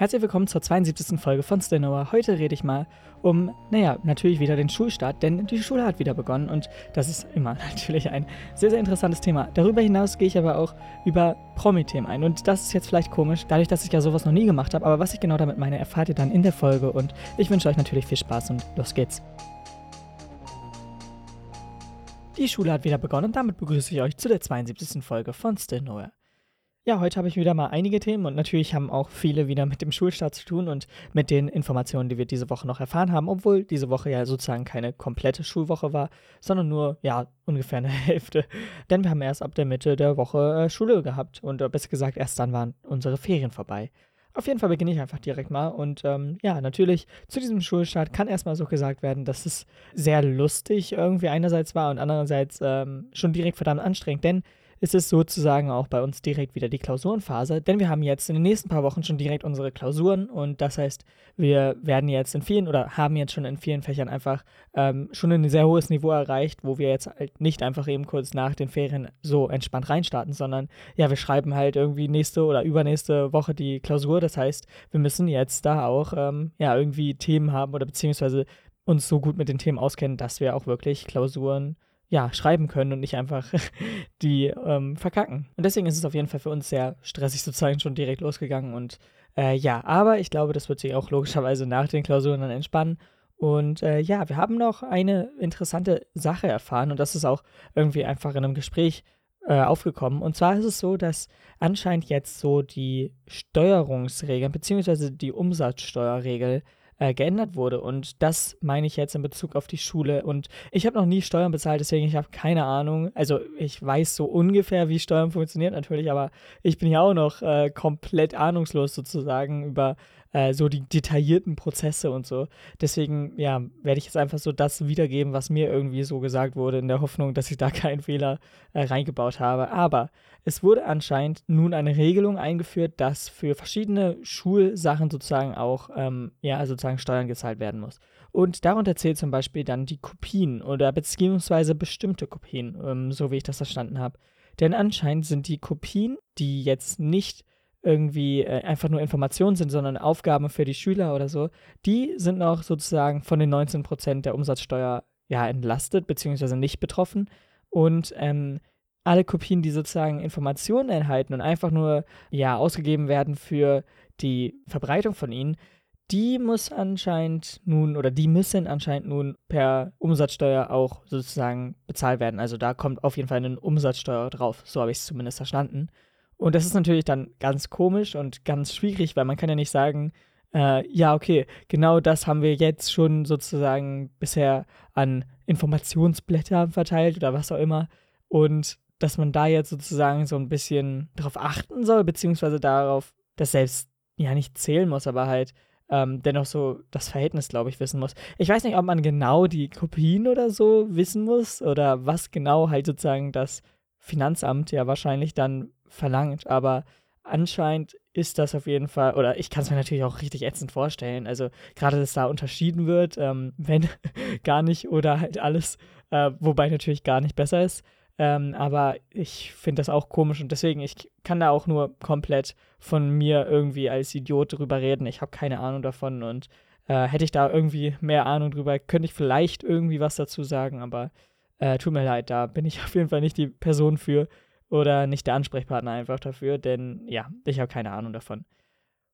Herzlich willkommen zur 72. Folge von Stenoa. Heute rede ich mal um, naja, natürlich wieder den Schulstart, denn die Schule hat wieder begonnen und das ist immer natürlich ein sehr, sehr interessantes Thema. Darüber hinaus gehe ich aber auch über Promi-Themen ein und das ist jetzt vielleicht komisch, dadurch, dass ich ja sowas noch nie gemacht habe, aber was ich genau damit meine, erfahrt ihr dann in der Folge und ich wünsche euch natürlich viel Spaß und los geht's. Die Schule hat wieder begonnen und damit begrüße ich euch zu der 72. Folge von Still Nowhere. Ja, heute habe ich wieder mal einige Themen und natürlich haben auch viele wieder mit dem Schulstart zu tun und mit den Informationen, die wir diese Woche noch erfahren haben, obwohl diese Woche ja sozusagen keine komplette Schulwoche war, sondern nur, ja, ungefähr eine Hälfte. Denn wir haben erst ab der Mitte der Woche äh, Schule gehabt und äh, besser gesagt, erst dann waren unsere Ferien vorbei. Auf jeden Fall beginne ich einfach direkt mal. Und ähm, ja, natürlich, zu diesem Schulstart kann erstmal so gesagt werden, dass es sehr lustig irgendwie einerseits war und andererseits ähm, schon direkt verdammt anstrengend. Denn ist es sozusagen auch bei uns direkt wieder die Klausurenphase, denn wir haben jetzt in den nächsten paar Wochen schon direkt unsere Klausuren und das heißt, wir werden jetzt in vielen oder haben jetzt schon in vielen Fächern einfach ähm, schon ein sehr hohes Niveau erreicht, wo wir jetzt halt nicht einfach eben kurz nach den Ferien so entspannt reinstarten, sondern ja, wir schreiben halt irgendwie nächste oder übernächste Woche die Klausur. Das heißt, wir müssen jetzt da auch ähm, ja irgendwie Themen haben oder beziehungsweise uns so gut mit den Themen auskennen, dass wir auch wirklich Klausuren ja, schreiben können und nicht einfach die ähm, verkacken. Und deswegen ist es auf jeden Fall für uns sehr stressig sozusagen schon direkt losgegangen. Und äh, ja, aber ich glaube, das wird sich auch logischerweise nach den Klausuren dann entspannen. Und äh, ja, wir haben noch eine interessante Sache erfahren und das ist auch irgendwie einfach in einem Gespräch äh, aufgekommen. Und zwar ist es so, dass anscheinend jetzt so die Steuerungsregeln beziehungsweise die Umsatzsteuerregel äh, geändert wurde. Und das meine ich jetzt in Bezug auf die Schule. Und ich habe noch nie Steuern bezahlt, deswegen ich habe keine Ahnung. Also ich weiß so ungefähr, wie Steuern funktioniert natürlich, aber ich bin ja auch noch äh, komplett ahnungslos sozusagen über äh, so die detaillierten Prozesse und so. Deswegen, ja, werde ich jetzt einfach so das wiedergeben, was mir irgendwie so gesagt wurde, in der Hoffnung, dass ich da keinen Fehler äh, reingebaut habe. Aber es wurde anscheinend nun eine Regelung eingeführt, dass für verschiedene Schulsachen sozusagen auch, ähm, ja, sozusagen Steuern gezahlt werden muss. Und darunter zählt zum Beispiel dann die Kopien oder beziehungsweise bestimmte Kopien, ähm, so wie ich das verstanden habe. Denn anscheinend sind die Kopien, die jetzt nicht irgendwie äh, einfach nur Informationen sind, sondern Aufgaben für die Schüler oder so, die sind noch sozusagen von den 19% der Umsatzsteuer ja entlastet, beziehungsweise nicht betroffen. Und ähm, alle Kopien, die sozusagen Informationen enthalten und einfach nur ja ausgegeben werden für die Verbreitung von ihnen, die muss anscheinend nun oder die müssen anscheinend nun per Umsatzsteuer auch sozusagen bezahlt werden. Also da kommt auf jeden Fall eine Umsatzsteuer drauf. So habe ich es zumindest verstanden. Und das ist natürlich dann ganz komisch und ganz schwierig, weil man kann ja nicht sagen, äh, ja, okay, genau das haben wir jetzt schon sozusagen bisher an Informationsblättern verteilt oder was auch immer. Und dass man da jetzt sozusagen so ein bisschen drauf achten soll, beziehungsweise darauf, dass selbst ja nicht zählen muss, aber halt ähm, dennoch so das Verhältnis, glaube ich, wissen muss. Ich weiß nicht, ob man genau die Kopien oder so wissen muss oder was genau halt sozusagen das Finanzamt ja wahrscheinlich dann verlangt, aber anscheinend ist das auf jeden Fall, oder ich kann es mir natürlich auch richtig ätzend vorstellen, also gerade, dass da unterschieden wird, ähm, wenn gar nicht oder halt alles, äh, wobei natürlich gar nicht besser ist. Ähm, aber ich finde das auch komisch und deswegen, ich kann da auch nur komplett von mir irgendwie als Idiot drüber reden. Ich habe keine Ahnung davon und äh, hätte ich da irgendwie mehr Ahnung drüber, könnte ich vielleicht irgendwie was dazu sagen, aber äh, tut mir leid, da bin ich auf jeden Fall nicht die Person für oder nicht der Ansprechpartner einfach dafür, denn ja, ich habe keine Ahnung davon.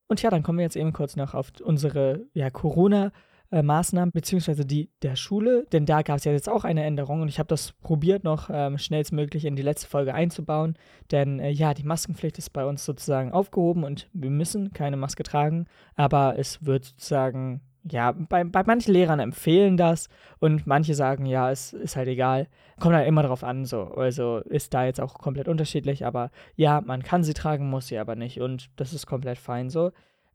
Und ja, dann kommen wir jetzt eben kurz noch auf unsere ja, Corona-Maßnahmen, beziehungsweise die der Schule, denn da gab es ja jetzt auch eine Änderung und ich habe das probiert noch ähm, schnellstmöglich in die letzte Folge einzubauen, denn äh, ja, die Maskenpflicht ist bei uns sozusagen aufgehoben und wir müssen keine Maske tragen, aber es wird sozusagen ja, bei, bei manchen Lehrern empfehlen das und manche sagen, ja, es ist halt egal. Kommt halt immer drauf an, so. Also ist da jetzt auch komplett unterschiedlich, aber ja, man kann sie tragen, muss sie aber nicht und das ist komplett fein so.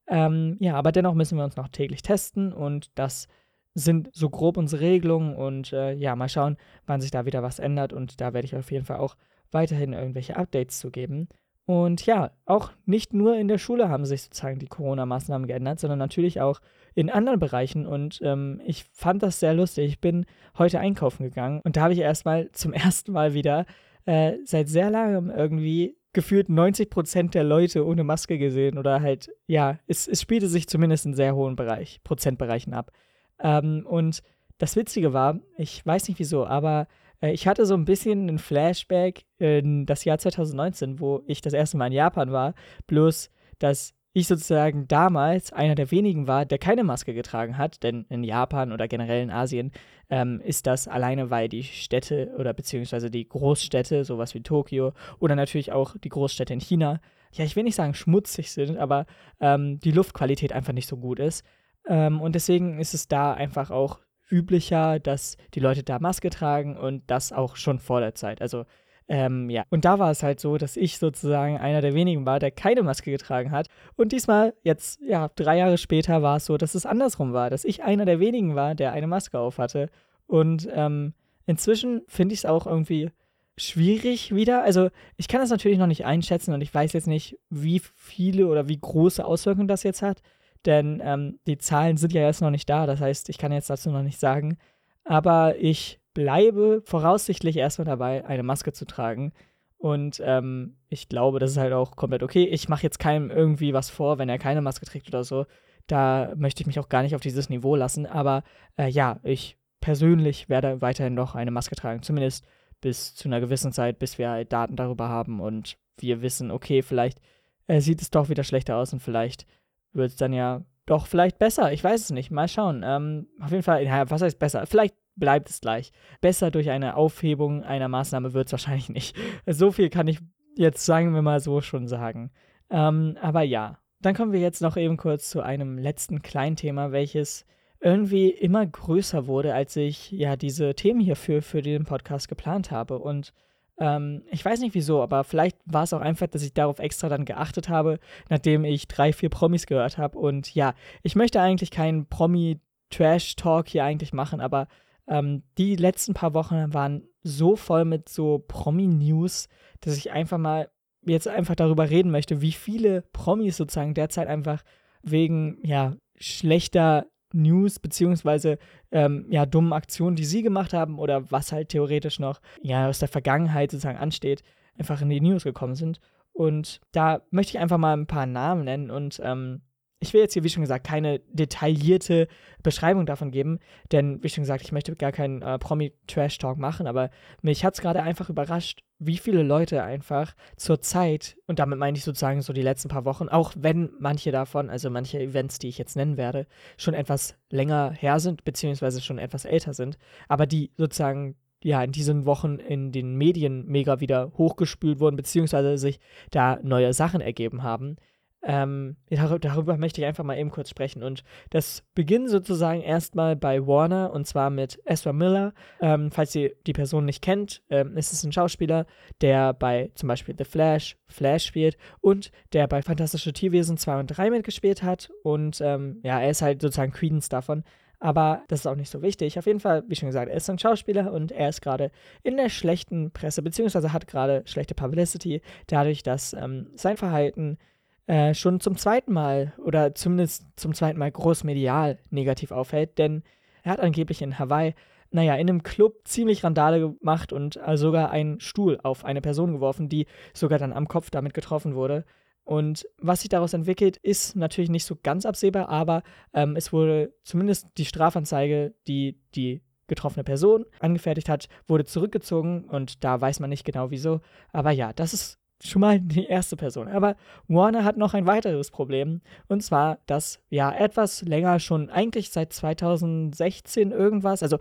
Ähm, ja, aber dennoch müssen wir uns noch täglich testen und das sind so grob unsere Regelungen und äh, ja, mal schauen, wann sich da wieder was ändert und da werde ich auf jeden Fall auch weiterhin irgendwelche Updates zu geben. Und ja, auch nicht nur in der Schule haben sich sozusagen die Corona-Maßnahmen geändert, sondern natürlich auch in anderen Bereichen. Und ähm, ich fand das sehr lustig. Ich bin heute einkaufen gegangen und da habe ich erstmal zum ersten Mal wieder äh, seit sehr langem irgendwie gefühlt 90 Prozent der Leute ohne Maske gesehen oder halt, ja, es, es spielte sich zumindest in sehr hohen Bereich, Prozentbereichen ab. Ähm, und das Witzige war, ich weiß nicht wieso, aber ich hatte so ein bisschen einen Flashback in das Jahr 2019, wo ich das erste Mal in Japan war, bloß, dass ich sozusagen damals einer der wenigen war, der keine Maske getragen hat, denn in Japan oder generell in Asien ähm, ist das alleine, weil die Städte oder beziehungsweise die Großstädte, sowas wie Tokio oder natürlich auch die Großstädte in China, ja, ich will nicht sagen schmutzig sind, aber ähm, die Luftqualität einfach nicht so gut ist. Ähm, und deswegen ist es da einfach auch üblicher, dass die Leute da Maske tragen und das auch schon vor der Zeit. Also ähm, ja, und da war es halt so, dass ich sozusagen einer der wenigen war, der keine Maske getragen hat. Und diesmal, jetzt, ja, drei Jahre später war es so, dass es andersrum war, dass ich einer der wenigen war, der eine Maske auf hatte. Und ähm, inzwischen finde ich es auch irgendwie schwierig wieder. Also ich kann das natürlich noch nicht einschätzen und ich weiß jetzt nicht, wie viele oder wie große Auswirkungen das jetzt hat. Denn ähm, die Zahlen sind ja jetzt noch nicht da. Das heißt, ich kann jetzt dazu noch nicht sagen. Aber ich bleibe voraussichtlich erstmal dabei, eine Maske zu tragen. Und ähm, ich glaube, das ist halt auch komplett okay. Ich mache jetzt keinem irgendwie was vor, wenn er keine Maske trägt oder so. Da möchte ich mich auch gar nicht auf dieses Niveau lassen. Aber äh, ja, ich persönlich werde weiterhin noch eine Maske tragen. Zumindest bis zu einer gewissen Zeit, bis wir halt Daten darüber haben und wir wissen, okay, vielleicht äh, sieht es doch wieder schlechter aus und vielleicht wird es dann ja doch vielleicht besser. Ich weiß es nicht. Mal schauen. Ähm, auf jeden Fall, ja, was heißt besser? Vielleicht bleibt es gleich. Besser durch eine Aufhebung einer Maßnahme wird es wahrscheinlich nicht. So viel kann ich jetzt, sagen wir mal so, schon sagen. Ähm, aber ja, dann kommen wir jetzt noch eben kurz zu einem letzten kleinen Thema, welches irgendwie immer größer wurde, als ich ja diese Themen hierfür für den Podcast geplant habe. Und ähm, ich weiß nicht wieso, aber vielleicht war es auch einfach, dass ich darauf extra dann geachtet habe, nachdem ich drei, vier Promis gehört habe. Und ja, ich möchte eigentlich keinen Promi-Trash-Talk hier eigentlich machen, aber ähm, die letzten paar Wochen waren so voll mit so Promi-News, dass ich einfach mal jetzt einfach darüber reden möchte, wie viele Promis sozusagen derzeit einfach wegen ja schlechter News beziehungsweise ähm, ja dummen Aktionen, die sie gemacht haben oder was halt theoretisch noch ja aus der Vergangenheit sozusagen ansteht, einfach in die News gekommen sind. Und da möchte ich einfach mal ein paar Namen nennen und ähm, ich will jetzt hier, wie schon gesagt, keine detaillierte Beschreibung davon geben, denn, wie schon gesagt, ich möchte gar keinen äh, Promi-Trash-Talk machen, aber mich hat es gerade einfach überrascht, wie viele Leute einfach zur Zeit, und damit meine ich sozusagen so die letzten paar Wochen, auch wenn manche davon, also manche Events, die ich jetzt nennen werde, schon etwas länger her sind, beziehungsweise schon etwas älter sind, aber die sozusagen ja, in diesen Wochen in den Medien mega wieder hochgespült wurden, beziehungsweise sich da neue Sachen ergeben haben, ähm, darüber möchte ich einfach mal eben kurz sprechen. Und das beginnt sozusagen erstmal bei Warner und zwar mit Ezra Miller. Ähm, falls ihr die Person nicht kennt, ähm, ist es ein Schauspieler, der bei zum Beispiel The Flash, Flash spielt und der bei Fantastische Tierwesen 2 und 3 mitgespielt hat. Und ähm, ja, er ist halt sozusagen Credence davon. Aber das ist auch nicht so wichtig. Auf jeden Fall, wie schon gesagt, er ist ein Schauspieler und er ist gerade in der schlechten Presse, beziehungsweise hat gerade schlechte Publicity, dadurch, dass ähm, sein Verhalten äh, schon zum zweiten Mal oder zumindest zum zweiten Mal großmedial negativ auffällt, denn er hat angeblich in Hawaii, naja, in einem Club ziemlich Randale gemacht und äh, sogar einen Stuhl auf eine Person geworfen, die sogar dann am Kopf damit getroffen wurde. Und was sich daraus entwickelt, ist natürlich nicht so ganz absehbar, aber ähm, es wurde zumindest die Strafanzeige, die die getroffene Person angefertigt hat, wurde zurückgezogen und da weiß man nicht genau wieso. Aber ja, das ist schon mal die erste Person. Aber Warner hat noch ein weiteres Problem. Und zwar, dass ja etwas länger schon, eigentlich seit 2016 irgendwas, also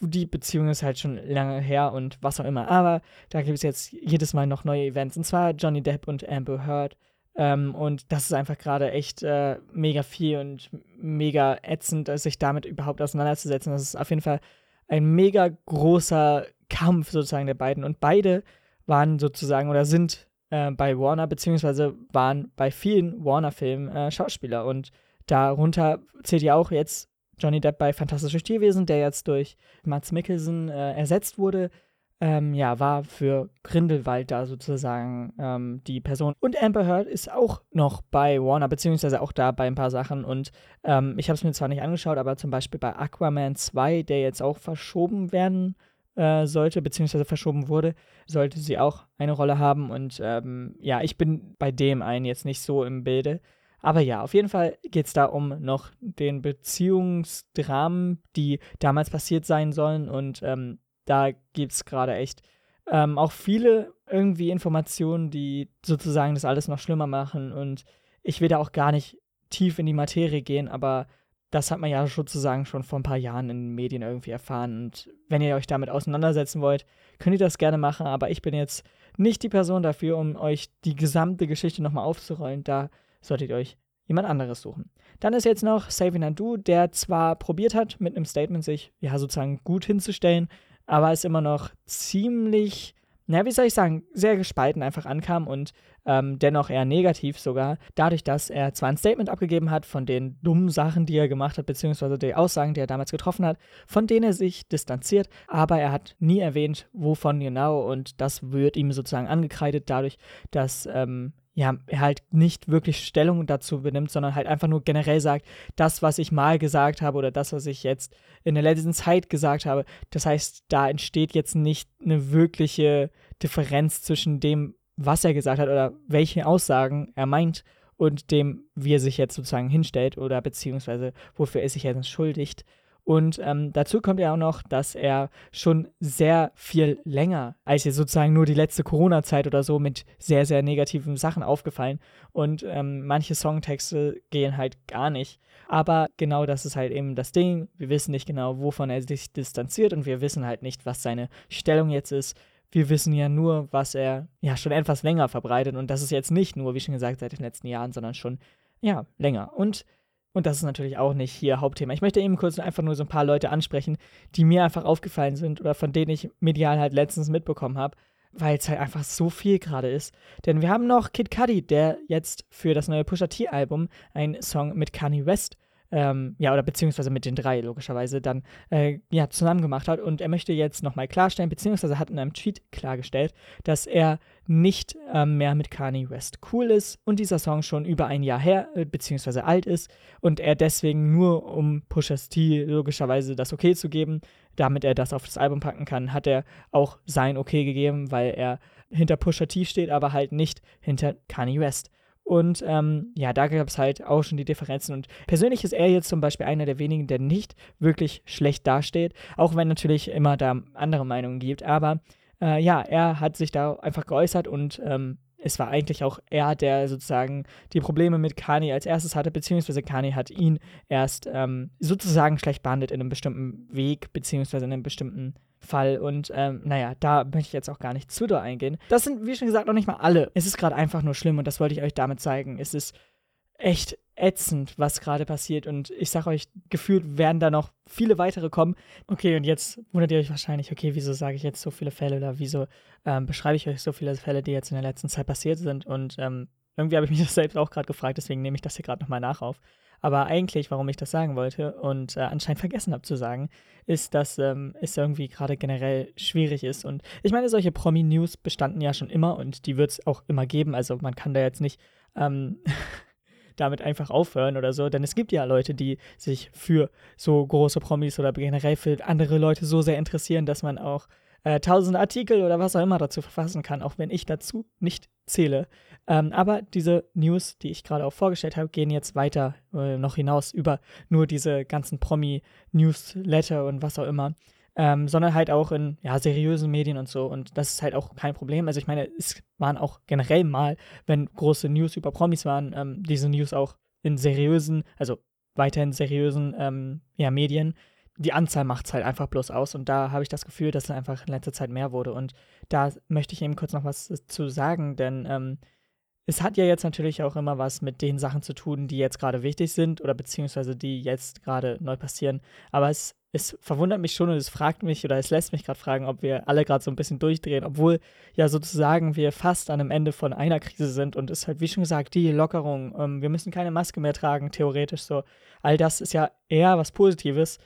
die Beziehung ist halt schon lange her und was auch immer. Aber da gibt es jetzt jedes Mal noch neue Events. Und zwar Johnny Depp und Amber Heard. Ähm, und das ist einfach gerade echt äh, mega viel und mega ätzend, sich damit überhaupt auseinanderzusetzen. Das ist auf jeden Fall ein mega großer Kampf sozusagen der beiden. Und beide waren sozusagen oder sind äh, bei Warner, beziehungsweise waren bei vielen Warner-Filmen äh, Schauspieler. Und darunter zählt ja auch jetzt Johnny Depp bei Fantastische Tierwesen, der jetzt durch Mats Mikkelsen äh, ersetzt wurde. Ähm, ja, war für Grindelwald da sozusagen ähm, die Person. Und Amber Heard ist auch noch bei Warner, beziehungsweise auch da bei ein paar Sachen. Und ähm, ich habe es mir zwar nicht angeschaut, aber zum Beispiel bei Aquaman 2, der jetzt auch verschoben werden äh, sollte, beziehungsweise verschoben wurde, sollte sie auch eine Rolle haben. Und ähm, ja, ich bin bei dem einen jetzt nicht so im Bilde. Aber ja, auf jeden Fall geht es da um noch den Beziehungsdramen, die damals passiert sein sollen. Und ähm, da gibt es gerade echt ähm, auch viele irgendwie Informationen, die sozusagen das alles noch schlimmer machen. Und ich will da auch gar nicht tief in die Materie gehen, aber das hat man ja sozusagen schon vor ein paar Jahren in den Medien irgendwie erfahren. Und wenn ihr euch damit auseinandersetzen wollt, könnt ihr das gerne machen. Aber ich bin jetzt nicht die Person dafür, um euch die gesamte Geschichte nochmal aufzurollen. Da solltet ihr euch jemand anderes suchen. Dann ist jetzt noch Saving Nandu, der zwar probiert hat, mit einem Statement sich ja sozusagen gut hinzustellen, aber es immer noch ziemlich, na, wie soll ich sagen, sehr gespalten einfach ankam und ähm, dennoch eher negativ sogar, dadurch, dass er zwar ein Statement abgegeben hat von den dummen Sachen, die er gemacht hat, beziehungsweise die Aussagen, die er damals getroffen hat, von denen er sich distanziert, aber er hat nie erwähnt, wovon genau und das wird ihm sozusagen angekreidet dadurch, dass ähm, ja, er halt nicht wirklich Stellung dazu benimmt, sondern halt einfach nur generell sagt, das, was ich mal gesagt habe oder das, was ich jetzt in der letzten Zeit gesagt habe. Das heißt, da entsteht jetzt nicht eine wirkliche Differenz zwischen dem, was er gesagt hat oder welche Aussagen er meint und dem, wie er sich jetzt sozusagen hinstellt oder beziehungsweise wofür er sich jetzt entschuldigt. Und ähm, dazu kommt ja auch noch, dass er schon sehr viel länger als jetzt sozusagen nur die letzte Corona-Zeit oder so mit sehr, sehr negativen Sachen aufgefallen. Und ähm, manche Songtexte gehen halt gar nicht. Aber genau das ist halt eben das Ding. Wir wissen nicht genau, wovon er sich distanziert und wir wissen halt nicht, was seine Stellung jetzt ist. Wir wissen ja nur, was er ja schon etwas länger verbreitet. Und das ist jetzt nicht nur, wie schon gesagt, seit den letzten Jahren, sondern schon ja länger. Und und das ist natürlich auch nicht hier Hauptthema. Ich möchte eben kurz einfach nur so ein paar Leute ansprechen, die mir einfach aufgefallen sind oder von denen ich medial halt letztens mitbekommen habe, weil es halt einfach so viel gerade ist. Denn wir haben noch Kid Cudi, der jetzt für das neue Pusha T-Album einen Song mit Kanye West ähm, ja, oder beziehungsweise mit den drei logischerweise dann äh, ja, zusammen gemacht hat. Und er möchte jetzt nochmal klarstellen, beziehungsweise hat in einem Tweet klargestellt, dass er nicht ähm, mehr mit Kanye West cool ist und dieser Song schon über ein Jahr her, äh, beziehungsweise alt ist und er deswegen nur, um Pusha's T logischerweise das Okay zu geben, damit er das auf das Album packen kann, hat er auch sein Okay gegeben, weil er hinter Pusha T steht, aber halt nicht hinter Kanye West. Und ähm, ja, da gab es halt auch schon die Differenzen. Und persönlich ist er jetzt zum Beispiel einer der wenigen, der nicht wirklich schlecht dasteht, auch wenn natürlich immer da andere Meinungen gibt. Aber äh, ja, er hat sich da einfach geäußert und ähm, es war eigentlich auch er, der sozusagen die Probleme mit Kani als erstes hatte, beziehungsweise Kani hat ihn erst ähm, sozusagen schlecht behandelt in einem bestimmten Weg, beziehungsweise in einem bestimmten Fall. Und ähm, naja, da möchte ich jetzt auch gar nicht zu doll eingehen. Das sind, wie schon gesagt, noch nicht mal alle. Es ist gerade einfach nur schlimm und das wollte ich euch damit zeigen. Es ist echt ätzend, was gerade passiert. Und ich sage euch, gefühlt werden da noch viele weitere kommen. Okay, und jetzt wundert ihr euch wahrscheinlich, okay, wieso sage ich jetzt so viele Fälle oder wieso ähm, beschreibe ich euch so viele Fälle, die jetzt in der letzten Zeit passiert sind. Und ähm, irgendwie habe ich mich das selbst auch gerade gefragt, deswegen nehme ich das hier gerade nochmal nach auf. Aber eigentlich, warum ich das sagen wollte und äh, anscheinend vergessen habe zu sagen, ist, dass ähm, es irgendwie gerade generell schwierig ist. Und ich meine, solche Promi-News bestanden ja schon immer und die wird es auch immer geben. Also man kann da jetzt nicht ähm, damit einfach aufhören oder so. Denn es gibt ja Leute, die sich für so große Promis oder generell für andere Leute so sehr interessieren, dass man auch äh, Artikel oder was auch immer dazu verfassen kann, auch wenn ich dazu nicht zähle. Ähm, aber diese News, die ich gerade auch vorgestellt habe, gehen jetzt weiter äh, noch hinaus über nur diese ganzen Promi-Newsletter und was auch immer. Ähm, sondern halt auch in ja, seriösen Medien und so. Und das ist halt auch kein Problem. Also ich meine, es waren auch generell mal, wenn große News über Promis waren, ähm, diese News auch in seriösen, also weiterhin seriösen ähm, ja, Medien die Anzahl macht es halt einfach bloß aus. Und da habe ich das Gefühl, dass es einfach in letzter Zeit mehr wurde. Und da möchte ich eben kurz noch was zu sagen, denn ähm, es hat ja jetzt natürlich auch immer was mit den Sachen zu tun, die jetzt gerade wichtig sind oder beziehungsweise die jetzt gerade neu passieren. Aber es, es verwundert mich schon und es fragt mich oder es lässt mich gerade fragen, ob wir alle gerade so ein bisschen durchdrehen, obwohl ja sozusagen wir fast an einem Ende von einer Krise sind und es ist halt, wie schon gesagt, die Lockerung. Ähm, wir müssen keine Maske mehr tragen, theoretisch so. All das ist ja eher was Positives.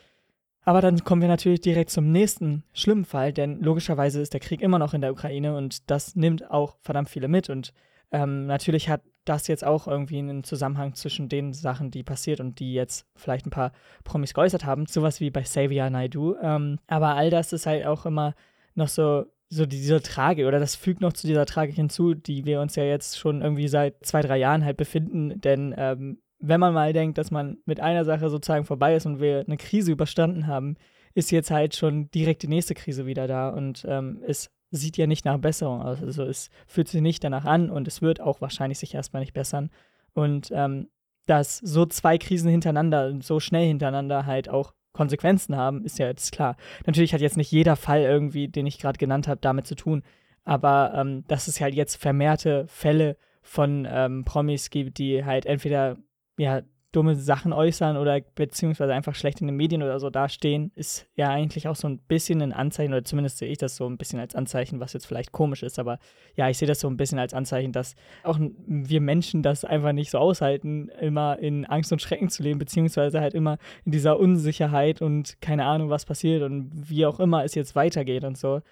Aber dann kommen wir natürlich direkt zum nächsten schlimmen Fall, denn logischerweise ist der Krieg immer noch in der Ukraine und das nimmt auch verdammt viele mit. Und ähm, natürlich hat das jetzt auch irgendwie einen Zusammenhang zwischen den Sachen, die passiert und die jetzt vielleicht ein paar Promis geäußert haben. Sowas wie bei Xavier Naidu. Ähm, aber all das ist halt auch immer noch so so diese Tragik oder das fügt noch zu dieser Tragik hinzu, die wir uns ja jetzt schon irgendwie seit zwei, drei Jahren halt befinden. Denn ähm, wenn man mal denkt, dass man mit einer Sache sozusagen vorbei ist und wir eine Krise überstanden haben, ist jetzt halt schon direkt die nächste Krise wieder da und ähm, es sieht ja nicht nach Besserung aus. Also es fühlt sich nicht danach an und es wird auch wahrscheinlich sich erstmal nicht bessern. Und ähm, dass so zwei Krisen hintereinander, so schnell hintereinander halt auch Konsequenzen haben, ist ja jetzt klar. Natürlich hat jetzt nicht jeder Fall irgendwie, den ich gerade genannt habe, damit zu tun. Aber ähm, dass es halt jetzt vermehrte Fälle von ähm, Promis gibt, die halt entweder ja dumme Sachen äußern oder beziehungsweise einfach schlecht in den Medien oder so dastehen, ist ja eigentlich auch so ein bisschen ein Anzeichen, oder zumindest sehe ich das so ein bisschen als Anzeichen, was jetzt vielleicht komisch ist, aber ja, ich sehe das so ein bisschen als Anzeichen, dass auch wir Menschen das einfach nicht so aushalten, immer in Angst und Schrecken zu leben, beziehungsweise halt immer in dieser Unsicherheit und keine Ahnung, was passiert und wie auch immer es jetzt weitergeht und so.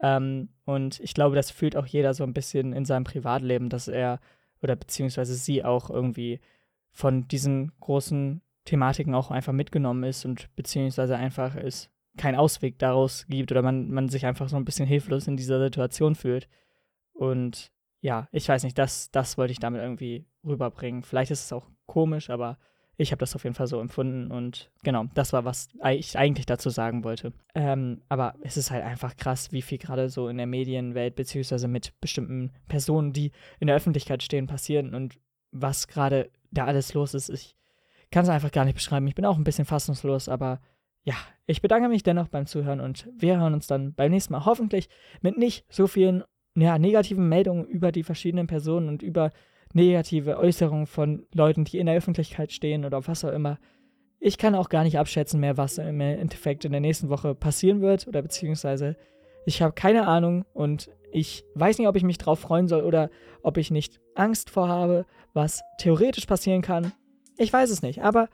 Ähm, und ich glaube, das fühlt auch jeder so ein bisschen in seinem Privatleben, dass er oder beziehungsweise sie auch irgendwie von diesen großen Thematiken auch einfach mitgenommen ist und beziehungsweise einfach es keinen Ausweg daraus gibt oder man, man sich einfach so ein bisschen hilflos in dieser Situation fühlt. Und ja, ich weiß nicht, das, das wollte ich damit irgendwie rüberbringen. Vielleicht ist es auch komisch, aber ich habe das auf jeden Fall so empfunden und genau, das war, was ich eigentlich dazu sagen wollte. Ähm, aber es ist halt einfach krass, wie viel gerade so in der Medienwelt beziehungsweise mit bestimmten Personen, die in der Öffentlichkeit stehen, passieren und was gerade da alles los ist. Ich kann es einfach gar nicht beschreiben. Ich bin auch ein bisschen fassungslos, aber ja, ich bedanke mich dennoch beim Zuhören und wir hören uns dann beim nächsten Mal hoffentlich mit nicht so vielen ja, negativen Meldungen über die verschiedenen Personen und über negative Äußerungen von Leuten, die in der Öffentlichkeit stehen oder was auch immer. Ich kann auch gar nicht abschätzen mehr, was im Endeffekt in der nächsten Woche passieren wird oder beziehungsweise ich habe keine Ahnung und ich weiß nicht, ob ich mich drauf freuen soll oder ob ich nicht Angst vorhabe, was theoretisch passieren kann. Ich weiß es nicht, aber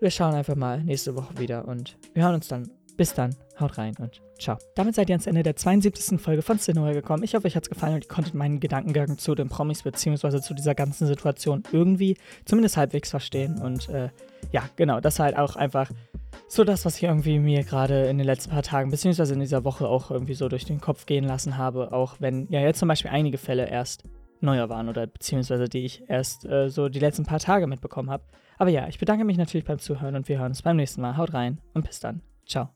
wir schauen einfach mal nächste Woche wieder und wir hören uns dann. Bis dann, haut rein und ciao. Damit seid ihr ans Ende der 72. Folge von Cinema gekommen. Ich hoffe, euch hat es gefallen und ihr konntet meinen Gedankengang zu den Promis bzw. zu dieser ganzen Situation irgendwie zumindest halbwegs verstehen. Und äh, ja, genau, das halt auch einfach so das, was ich irgendwie mir gerade in den letzten paar Tagen, beziehungsweise in dieser Woche auch irgendwie so durch den Kopf gehen lassen habe, auch wenn ja jetzt zum Beispiel einige Fälle erst neuer waren oder beziehungsweise die ich erst äh, so die letzten paar Tage mitbekommen habe. Aber ja, ich bedanke mich natürlich beim Zuhören und wir hören uns beim nächsten Mal. Haut rein und bis dann. Ciao.